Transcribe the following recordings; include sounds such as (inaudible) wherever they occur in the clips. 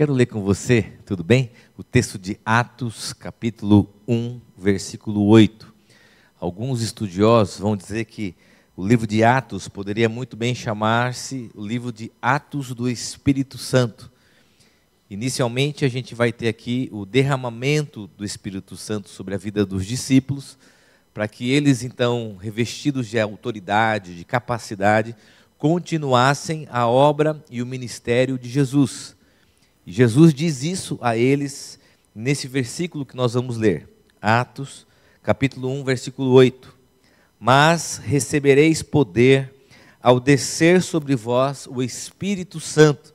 Quero ler com você, tudo bem? O texto de Atos, capítulo 1, versículo 8. Alguns estudiosos vão dizer que o livro de Atos poderia muito bem chamar-se o livro de Atos do Espírito Santo. Inicialmente, a gente vai ter aqui o derramamento do Espírito Santo sobre a vida dos discípulos, para que eles, então, revestidos de autoridade, de capacidade, continuassem a obra e o ministério de Jesus. Jesus diz isso a eles nesse versículo que nós vamos ler, Atos, capítulo 1, versículo 8. Mas recebereis poder ao descer sobre vós o Espírito Santo,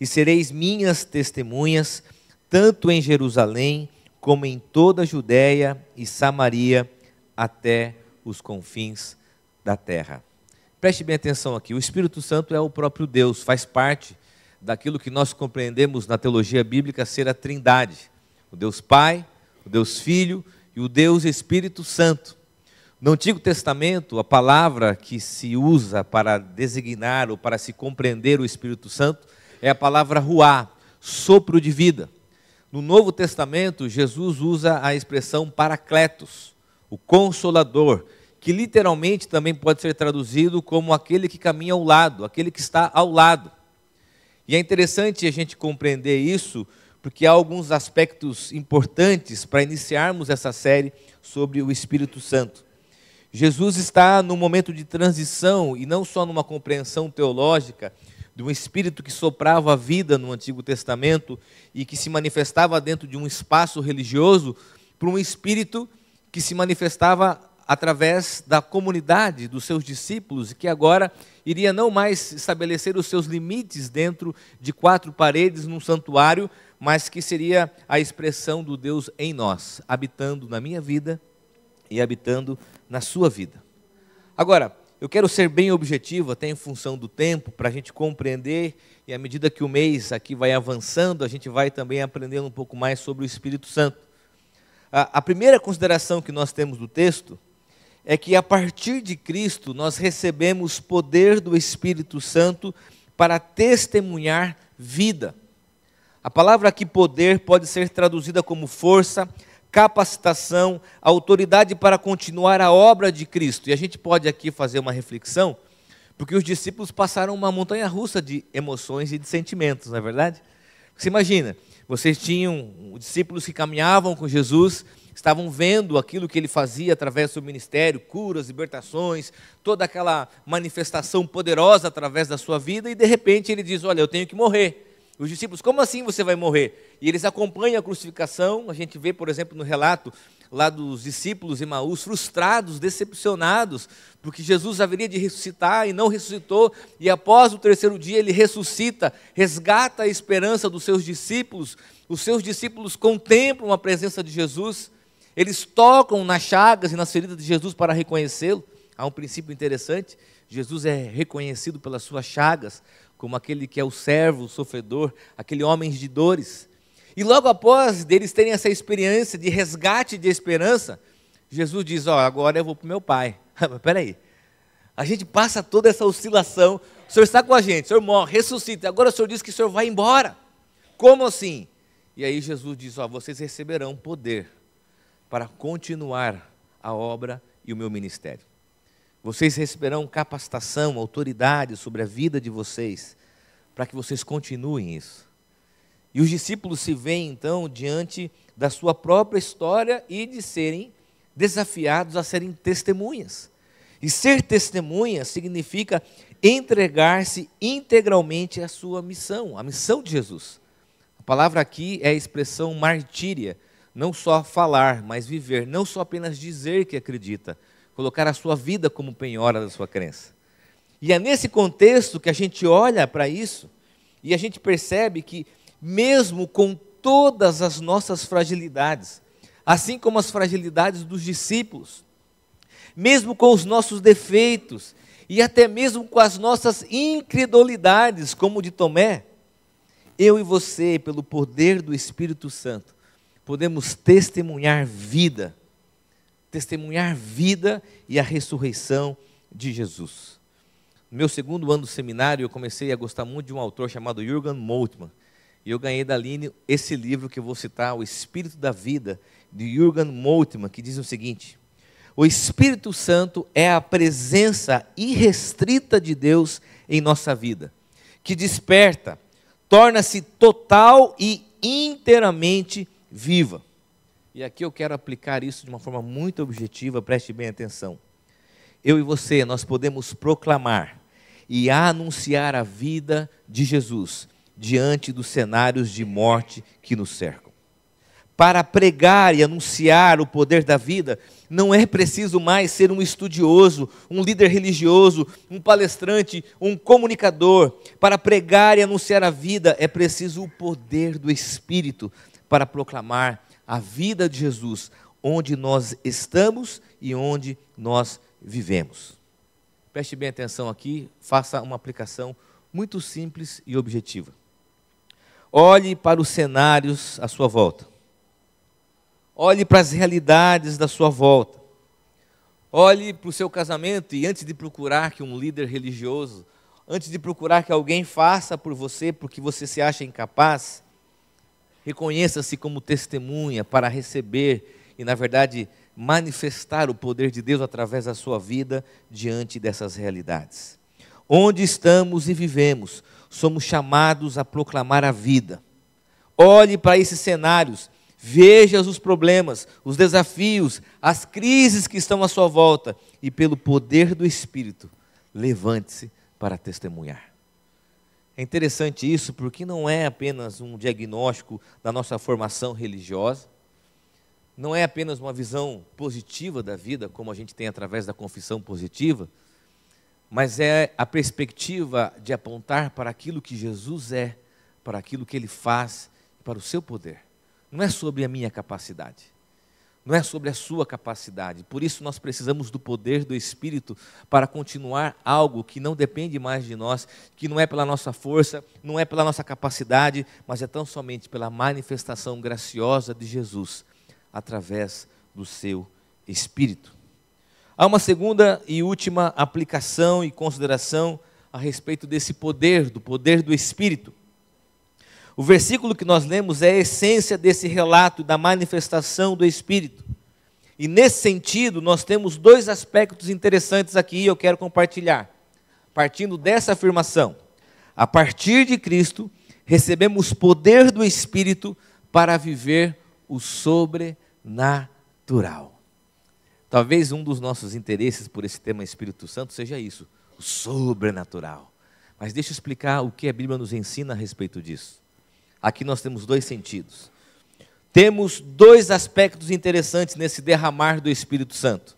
e sereis minhas testemunhas, tanto em Jerusalém, como em toda a Judéia e Samaria, até os confins da terra. Preste bem atenção aqui: o Espírito Santo é o próprio Deus, faz parte daquilo que nós compreendemos na teologia bíblica ser a Trindade: o Deus Pai, o Deus Filho e o Deus Espírito Santo. No Antigo Testamento, a palavra que se usa para designar ou para se compreender o Espírito Santo é a palavra ruá, sopro de vida. No Novo Testamento, Jesus usa a expressão paracletos, o consolador, que literalmente também pode ser traduzido como aquele que caminha ao lado, aquele que está ao lado. E é interessante a gente compreender isso, porque há alguns aspectos importantes para iniciarmos essa série sobre o Espírito Santo. Jesus está num momento de transição e não só numa compreensão teológica de um espírito que soprava a vida no Antigo Testamento e que se manifestava dentro de um espaço religioso, para um espírito que se manifestava através da comunidade dos seus discípulos, que agora iria não mais estabelecer os seus limites dentro de quatro paredes num santuário, mas que seria a expressão do Deus em nós, habitando na minha vida e habitando na sua vida. Agora, eu quero ser bem objetivo, até em função do tempo, para a gente compreender, e à medida que o mês aqui vai avançando, a gente vai também aprendendo um pouco mais sobre o Espírito Santo. A primeira consideração que nós temos do texto é que a partir de Cristo nós recebemos poder do Espírito Santo para testemunhar vida. A palavra aqui poder pode ser traduzida como força, capacitação, autoridade para continuar a obra de Cristo. E a gente pode aqui fazer uma reflexão, porque os discípulos passaram uma montanha russa de emoções e de sentimentos, não é verdade? Você imagina, vocês tinham discípulos que caminhavam com Jesus, estavam vendo aquilo que ele fazia através do ministério, curas, libertações, toda aquela manifestação poderosa através da sua vida, e de repente ele diz: Olha, eu tenho que morrer. Os discípulos, como assim você vai morrer? E eles acompanham a crucificação. A gente vê, por exemplo, no relato lá dos discípulos Emaús, frustrados, decepcionados, porque Jesus haveria de ressuscitar e não ressuscitou, e após o terceiro dia ele ressuscita, resgata a esperança dos seus discípulos. Os seus discípulos contemplam a presença de Jesus. Eles tocam nas chagas e nas feridas de Jesus para reconhecê-lo. Há um princípio interessante: Jesus é reconhecido pelas suas chagas, como aquele que é o servo, o sofredor, aquele homem de dores. E logo após deles terem essa experiência de resgate de esperança, Jesus diz: Ó, oh, agora eu vou para o meu pai. (laughs) Mas peraí, a gente passa toda essa oscilação. O Senhor está com a gente, o Senhor morre, ressuscita. Agora o Senhor diz que o Senhor vai embora. Como assim? E aí Jesus diz: Ó, vocês receberão poder para continuar a obra e o meu ministério. Vocês receberão capacitação, autoridade sobre a vida de vocês, para que vocês continuem isso. E os discípulos se veem então diante da sua própria história e de serem desafiados a serem testemunhas. E ser testemunha significa entregar-se integralmente à sua missão, à missão de Jesus. A palavra aqui é a expressão martíria, não só falar, mas viver, não só apenas dizer que acredita, colocar a sua vida como penhora da sua crença. E é nesse contexto que a gente olha para isso e a gente percebe que, mesmo com todas as nossas fragilidades, assim como as fragilidades dos discípulos, mesmo com os nossos defeitos e até mesmo com as nossas incredulidades, como de Tomé, eu e você, pelo poder do Espírito Santo, podemos testemunhar vida, testemunhar vida e a ressurreição de Jesus. No meu segundo ano do seminário, eu comecei a gostar muito de um autor chamado Jürgen Moltmann. E eu ganhei da Aline esse livro que eu vou citar, O Espírito da Vida, de Jürgen Moltmann, que diz o seguinte: O Espírito Santo é a presença irrestrita de Deus em nossa vida, que desperta, torna-se total e inteiramente viva. E aqui eu quero aplicar isso de uma forma muito objetiva, preste bem atenção. Eu e você, nós podemos proclamar e anunciar a vida de Jesus diante dos cenários de morte que nos cercam. Para pregar e anunciar o poder da vida, não é preciso mais ser um estudioso, um líder religioso, um palestrante, um comunicador. Para pregar e anunciar a vida, é preciso o poder do Espírito para proclamar a vida de Jesus, onde nós estamos e onde nós vivemos. Preste bem atenção aqui, faça uma aplicação muito simples e objetiva. Olhe para os cenários à sua volta. Olhe para as realidades da sua volta. Olhe para o seu casamento e antes de procurar que um líder religioso, antes de procurar que alguém faça por você porque você se acha incapaz, reconheça-se como testemunha para receber e, na verdade, manifestar o poder de Deus através da sua vida diante dessas realidades. Onde estamos e vivemos, somos chamados a proclamar a vida. Olhe para esses cenários, veja os problemas, os desafios, as crises que estão à sua volta e, pelo poder do Espírito, levante-se para testemunhar. É interessante isso porque não é apenas um diagnóstico da nossa formação religiosa, não é apenas uma visão positiva da vida, como a gente tem através da confissão positiva, mas é a perspectiva de apontar para aquilo que Jesus é, para aquilo que ele faz, para o seu poder. Não é sobre a minha capacidade, não é sobre a sua capacidade. Por isso nós precisamos do poder do Espírito para continuar algo que não depende mais de nós, que não é pela nossa força, não é pela nossa capacidade, mas é tão somente pela manifestação graciosa de Jesus através do seu Espírito. Há uma segunda e última aplicação e consideração a respeito desse poder, do poder do Espírito. O versículo que nós lemos é a essência desse relato da manifestação do Espírito. E nesse sentido, nós temos dois aspectos interessantes aqui e eu quero compartilhar. Partindo dessa afirmação, a partir de Cristo, recebemos poder do Espírito para viver o sobrenatural. Talvez um dos nossos interesses por esse tema Espírito Santo seja isso, o sobrenatural. Mas deixa eu explicar o que a Bíblia nos ensina a respeito disso. Aqui nós temos dois sentidos. Temos dois aspectos interessantes nesse derramar do Espírito Santo.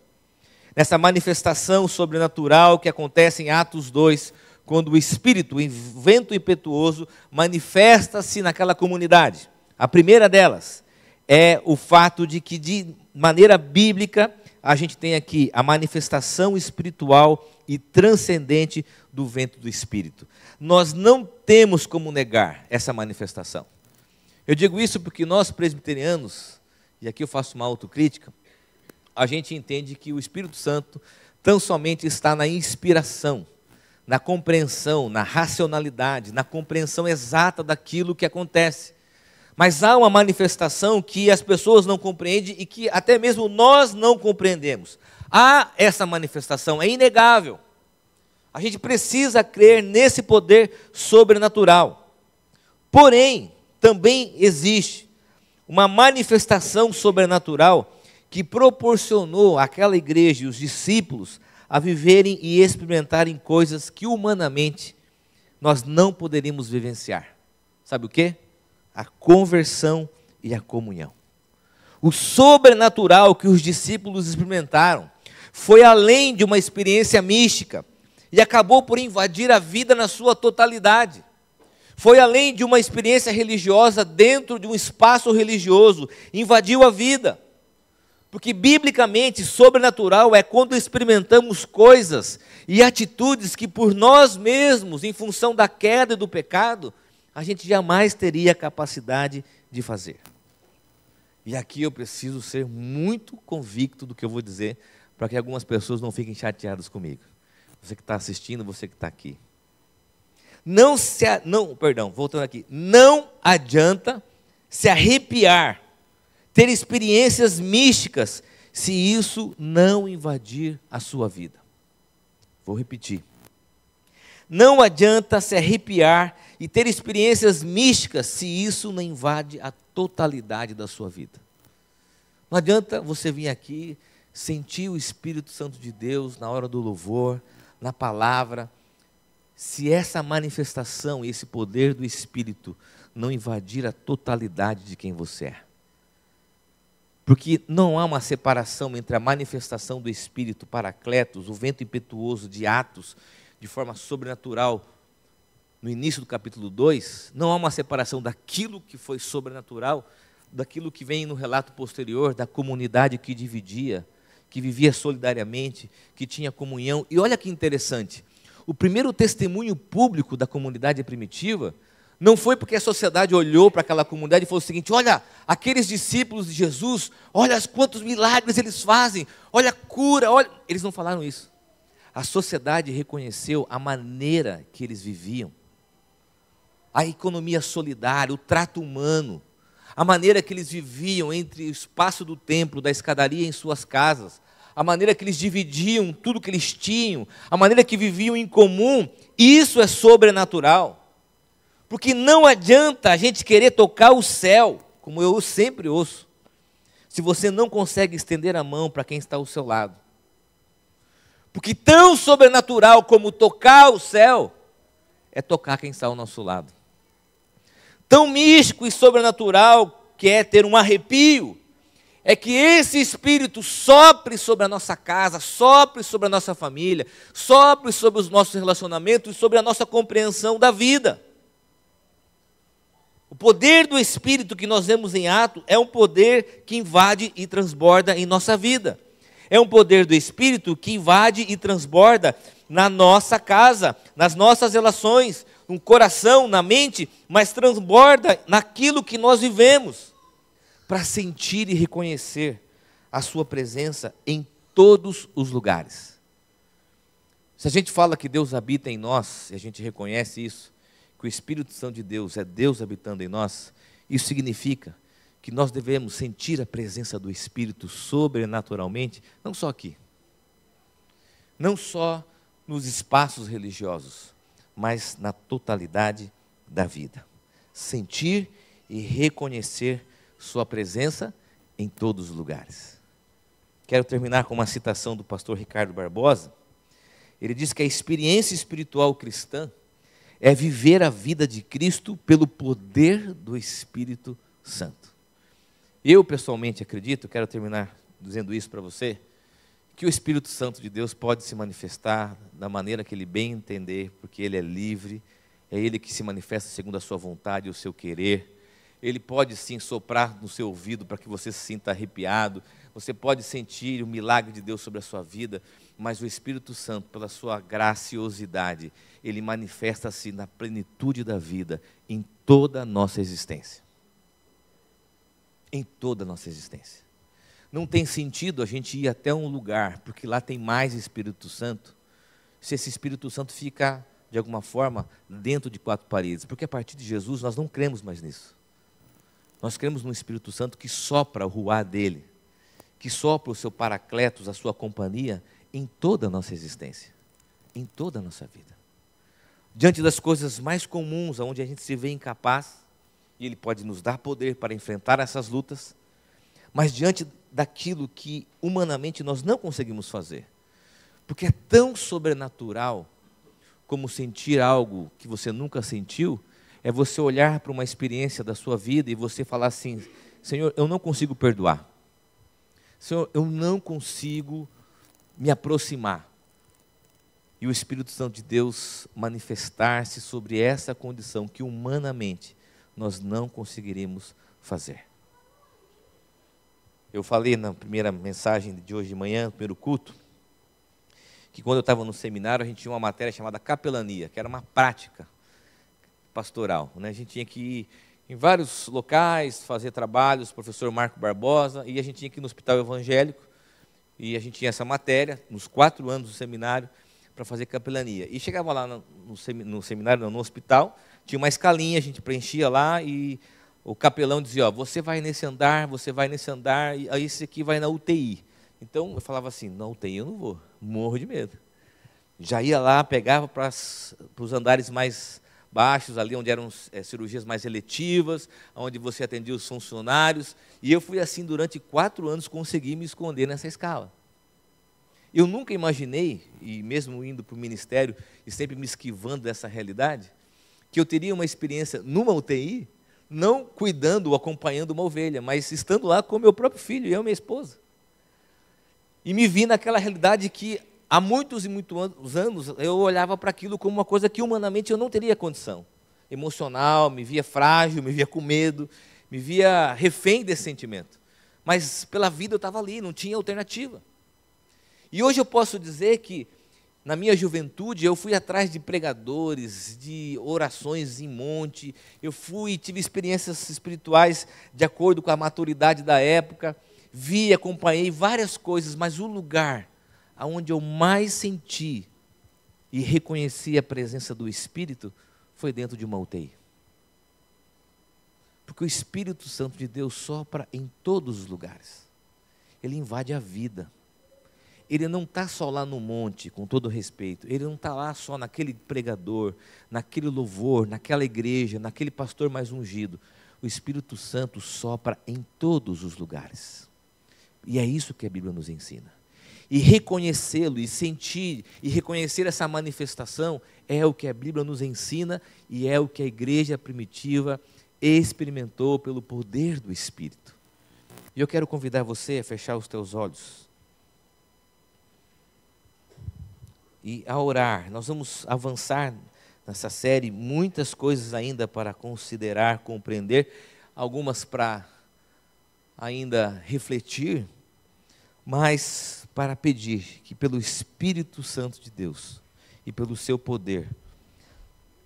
Nessa manifestação sobrenatural que acontece em Atos 2, quando o Espírito, o vento impetuoso, manifesta-se naquela comunidade. A primeira delas é o fato de que, de maneira bíblica, a gente tem aqui a manifestação espiritual e transcendente do vento do Espírito. Nós não temos como negar essa manifestação. Eu digo isso porque nós presbiterianos, e aqui eu faço uma autocrítica, a gente entende que o Espírito Santo tão somente está na inspiração, na compreensão, na racionalidade, na compreensão exata daquilo que acontece. Mas há uma manifestação que as pessoas não compreendem e que até mesmo nós não compreendemos. Há essa manifestação, é inegável. A gente precisa crer nesse poder sobrenatural. Porém, também existe uma manifestação sobrenatural que proporcionou àquela igreja e os discípulos a viverem e experimentarem coisas que humanamente nós não poderíamos vivenciar. Sabe o que? A conversão e a comunhão. O sobrenatural que os discípulos experimentaram foi além de uma experiência mística e acabou por invadir a vida na sua totalidade. Foi além de uma experiência religiosa dentro de um espaço religioso, invadiu a vida. Porque biblicamente, sobrenatural é quando experimentamos coisas e atitudes que por nós mesmos, em função da queda e do pecado, a gente jamais teria capacidade de fazer. E aqui eu preciso ser muito convicto do que eu vou dizer, para que algumas pessoas não fiquem chateadas comigo. Você que está assistindo, você que está aqui. Não se, não, perdão, voltando aqui. Não adianta se arrepiar, ter experiências místicas, se isso não invadir a sua vida. Vou repetir. Não adianta se arrepiar e ter experiências místicas se isso não invade a totalidade da sua vida. Não adianta você vir aqui sentir o Espírito Santo de Deus na hora do louvor, na palavra, se essa manifestação, esse poder do Espírito não invadir a totalidade de quem você é. Porque não há uma separação entre a manifestação do Espírito Paracletos, o vento impetuoso de Atos, de forma sobrenatural, no início do capítulo 2, não há uma separação daquilo que foi sobrenatural, daquilo que vem no relato posterior, da comunidade que dividia, que vivia solidariamente, que tinha comunhão. E olha que interessante, o primeiro testemunho público da comunidade primitiva não foi porque a sociedade olhou para aquela comunidade e falou o seguinte: olha, aqueles discípulos de Jesus, olha quantos milagres eles fazem, olha a cura, olha. Eles não falaram isso a sociedade reconheceu a maneira que eles viviam, a economia solidária, o trato humano, a maneira que eles viviam entre o espaço do templo, da escadaria em suas casas, a maneira que eles dividiam tudo que eles tinham, a maneira que viviam em comum, isso é sobrenatural. Porque não adianta a gente querer tocar o céu, como eu sempre ouço, se você não consegue estender a mão para quem está ao seu lado. Porque tão sobrenatural como tocar o céu é tocar quem está ao nosso lado. Tão místico e sobrenatural que é ter um arrepio é que esse Espírito sopre sobre a nossa casa, sopre sobre a nossa família, sopre sobre os nossos relacionamentos e sobre a nossa compreensão da vida. O poder do Espírito que nós vemos em ato é um poder que invade e transborda em nossa vida é um poder do Espírito que invade e transborda na nossa casa, nas nossas relações, no coração, na mente, mas transborda naquilo que nós vivemos, para sentir e reconhecer a Sua presença em todos os lugares. Se a gente fala que Deus habita em nós, e a gente reconhece isso, que o Espírito Santo de Deus é Deus habitando em nós, isso significa que nós devemos sentir a presença do Espírito sobrenaturalmente, não só aqui, não só nos espaços religiosos, mas na totalidade da vida. Sentir e reconhecer Sua presença em todos os lugares. Quero terminar com uma citação do pastor Ricardo Barbosa. Ele diz que a experiência espiritual cristã é viver a vida de Cristo pelo poder do Espírito Santo. Eu pessoalmente acredito, quero terminar dizendo isso para você, que o Espírito Santo de Deus pode se manifestar da maneira que ele bem entender, porque ele é livre, é ele que se manifesta segundo a sua vontade e o seu querer. Ele pode sim soprar no seu ouvido para que você se sinta arrepiado. Você pode sentir o milagre de Deus sobre a sua vida, mas o Espírito Santo, pela sua graciosidade, ele manifesta-se na plenitude da vida em toda a nossa existência em toda a nossa existência. Não tem sentido a gente ir até um lugar, porque lá tem mais Espírito Santo, se esse Espírito Santo fica, de alguma forma, dentro de quatro paredes. Porque a partir de Jesus nós não cremos mais nisso. Nós cremos no Espírito Santo que sopra o ruar dele, que sopra o seu paracletos, a sua companhia, em toda a nossa existência, em toda a nossa vida. Diante das coisas mais comuns, onde a gente se vê incapaz, e Ele pode nos dar poder para enfrentar essas lutas, mas diante daquilo que humanamente nós não conseguimos fazer, porque é tão sobrenatural como sentir algo que você nunca sentiu, é você olhar para uma experiência da sua vida e você falar assim: Senhor, eu não consigo perdoar. Senhor, eu não consigo me aproximar. E o Espírito Santo de Deus manifestar-se sobre essa condição que humanamente nós não conseguiríamos fazer. Eu falei na primeira mensagem de hoje de manhã, no primeiro culto, que quando eu estava no seminário a gente tinha uma matéria chamada capelania, que era uma prática pastoral. Né? A gente tinha que ir em vários locais, fazer trabalhos, professor Marco Barbosa, e a gente tinha que ir no hospital evangélico, e a gente tinha essa matéria, nos quatro anos do seminário, para fazer capelania. E chegava lá no, no seminário, no hospital, tinha uma escalinha, a gente preenchia lá e o capelão dizia, ó, você vai nesse andar, você vai nesse andar, e aí esse aqui vai na UTI. Então eu falava assim, na UTI eu não vou, morro de medo. Já ia lá, pegava para os andares mais baixos, ali onde eram é, cirurgias mais eletivas, onde você atendia os funcionários, e eu fui assim durante quatro anos, consegui me esconder nessa escala. Eu nunca imaginei, e mesmo indo para o ministério e sempre me esquivando dessa realidade, que eu teria uma experiência numa UTI, não cuidando ou acompanhando uma ovelha, mas estando lá com meu próprio filho, eu e minha esposa. E me vi naquela realidade que há muitos e muitos anos eu olhava para aquilo como uma coisa que humanamente eu não teria condição. Emocional, me via frágil, me via com medo, me via refém desse sentimento. Mas pela vida eu estava ali, não tinha alternativa. E hoje eu posso dizer que, na minha juventude, eu fui atrás de pregadores, de orações em monte, eu fui, tive experiências espirituais de acordo com a maturidade da época, vi, acompanhei várias coisas, mas o lugar aonde eu mais senti e reconheci a presença do Espírito foi dentro de uma UTI. Porque o Espírito Santo de Deus sopra em todos os lugares. Ele invade a vida ele não está só lá no monte, com todo respeito, ele não está lá só naquele pregador, naquele louvor, naquela igreja, naquele pastor mais ungido. O Espírito Santo sopra em todos os lugares. E é isso que a Bíblia nos ensina. E reconhecê-lo, e sentir, e reconhecer essa manifestação é o que a Bíblia nos ensina e é o que a igreja primitiva experimentou pelo poder do Espírito. E eu quero convidar você a fechar os teus olhos. E a orar. Nós vamos avançar nessa série, muitas coisas ainda para considerar, compreender, algumas para ainda refletir, mas para pedir que pelo Espírito Santo de Deus e pelo seu poder,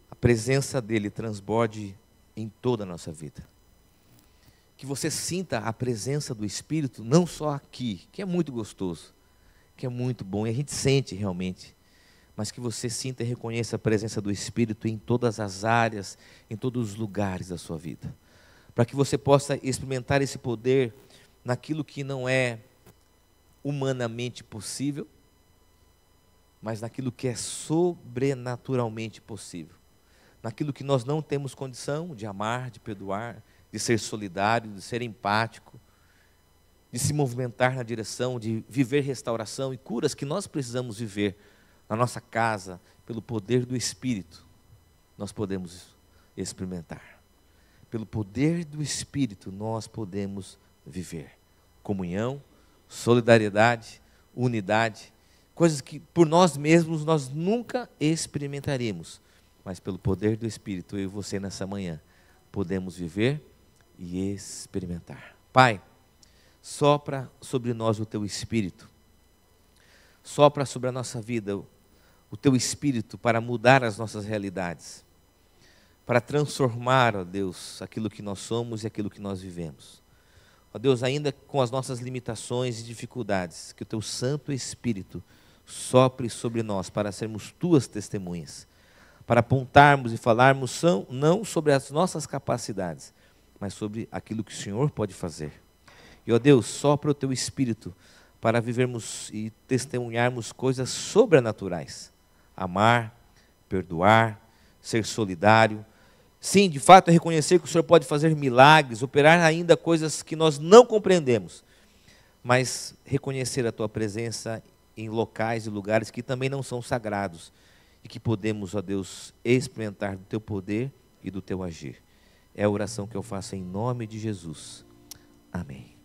a presença dele transborde em toda a nossa vida. Que você sinta a presença do Espírito não só aqui, que é muito gostoso, que é muito bom, e a gente sente realmente mas que você sinta e reconheça a presença do Espírito em todas as áreas, em todos os lugares da sua vida. Para que você possa experimentar esse poder naquilo que não é humanamente possível, mas naquilo que é sobrenaturalmente possível. Naquilo que nós não temos condição de amar, de perdoar, de ser solidário, de ser empático, de se movimentar na direção de viver restauração e curas que nós precisamos viver na nossa casa, pelo poder do Espírito, nós podemos experimentar. Pelo poder do Espírito, nós podemos viver comunhão, solidariedade, unidade, coisas que por nós mesmos nós nunca experimentaremos, mas pelo poder do Espírito, eu e você nessa manhã podemos viver e experimentar. Pai, sopra sobre nós o teu Espírito, sopra sobre a nossa vida o teu espírito para mudar as nossas realidades, para transformar, ó Deus, aquilo que nós somos e aquilo que nós vivemos. Ó Deus, ainda com as nossas limitações e dificuldades, que o teu Santo Espírito sopre sobre nós para sermos tuas testemunhas, para apontarmos e falarmos não sobre as nossas capacidades, mas sobre aquilo que o Senhor pode fazer. E ó Deus, sopra o teu Espírito para vivermos e testemunharmos coisas sobrenaturais amar, perdoar, ser solidário. Sim, de fato, é reconhecer que o Senhor pode fazer milagres, operar ainda coisas que nós não compreendemos, mas reconhecer a tua presença em locais e lugares que também não são sagrados e que podemos, ó Deus, experimentar do teu poder e do teu agir. É a oração que eu faço em nome de Jesus. Amém.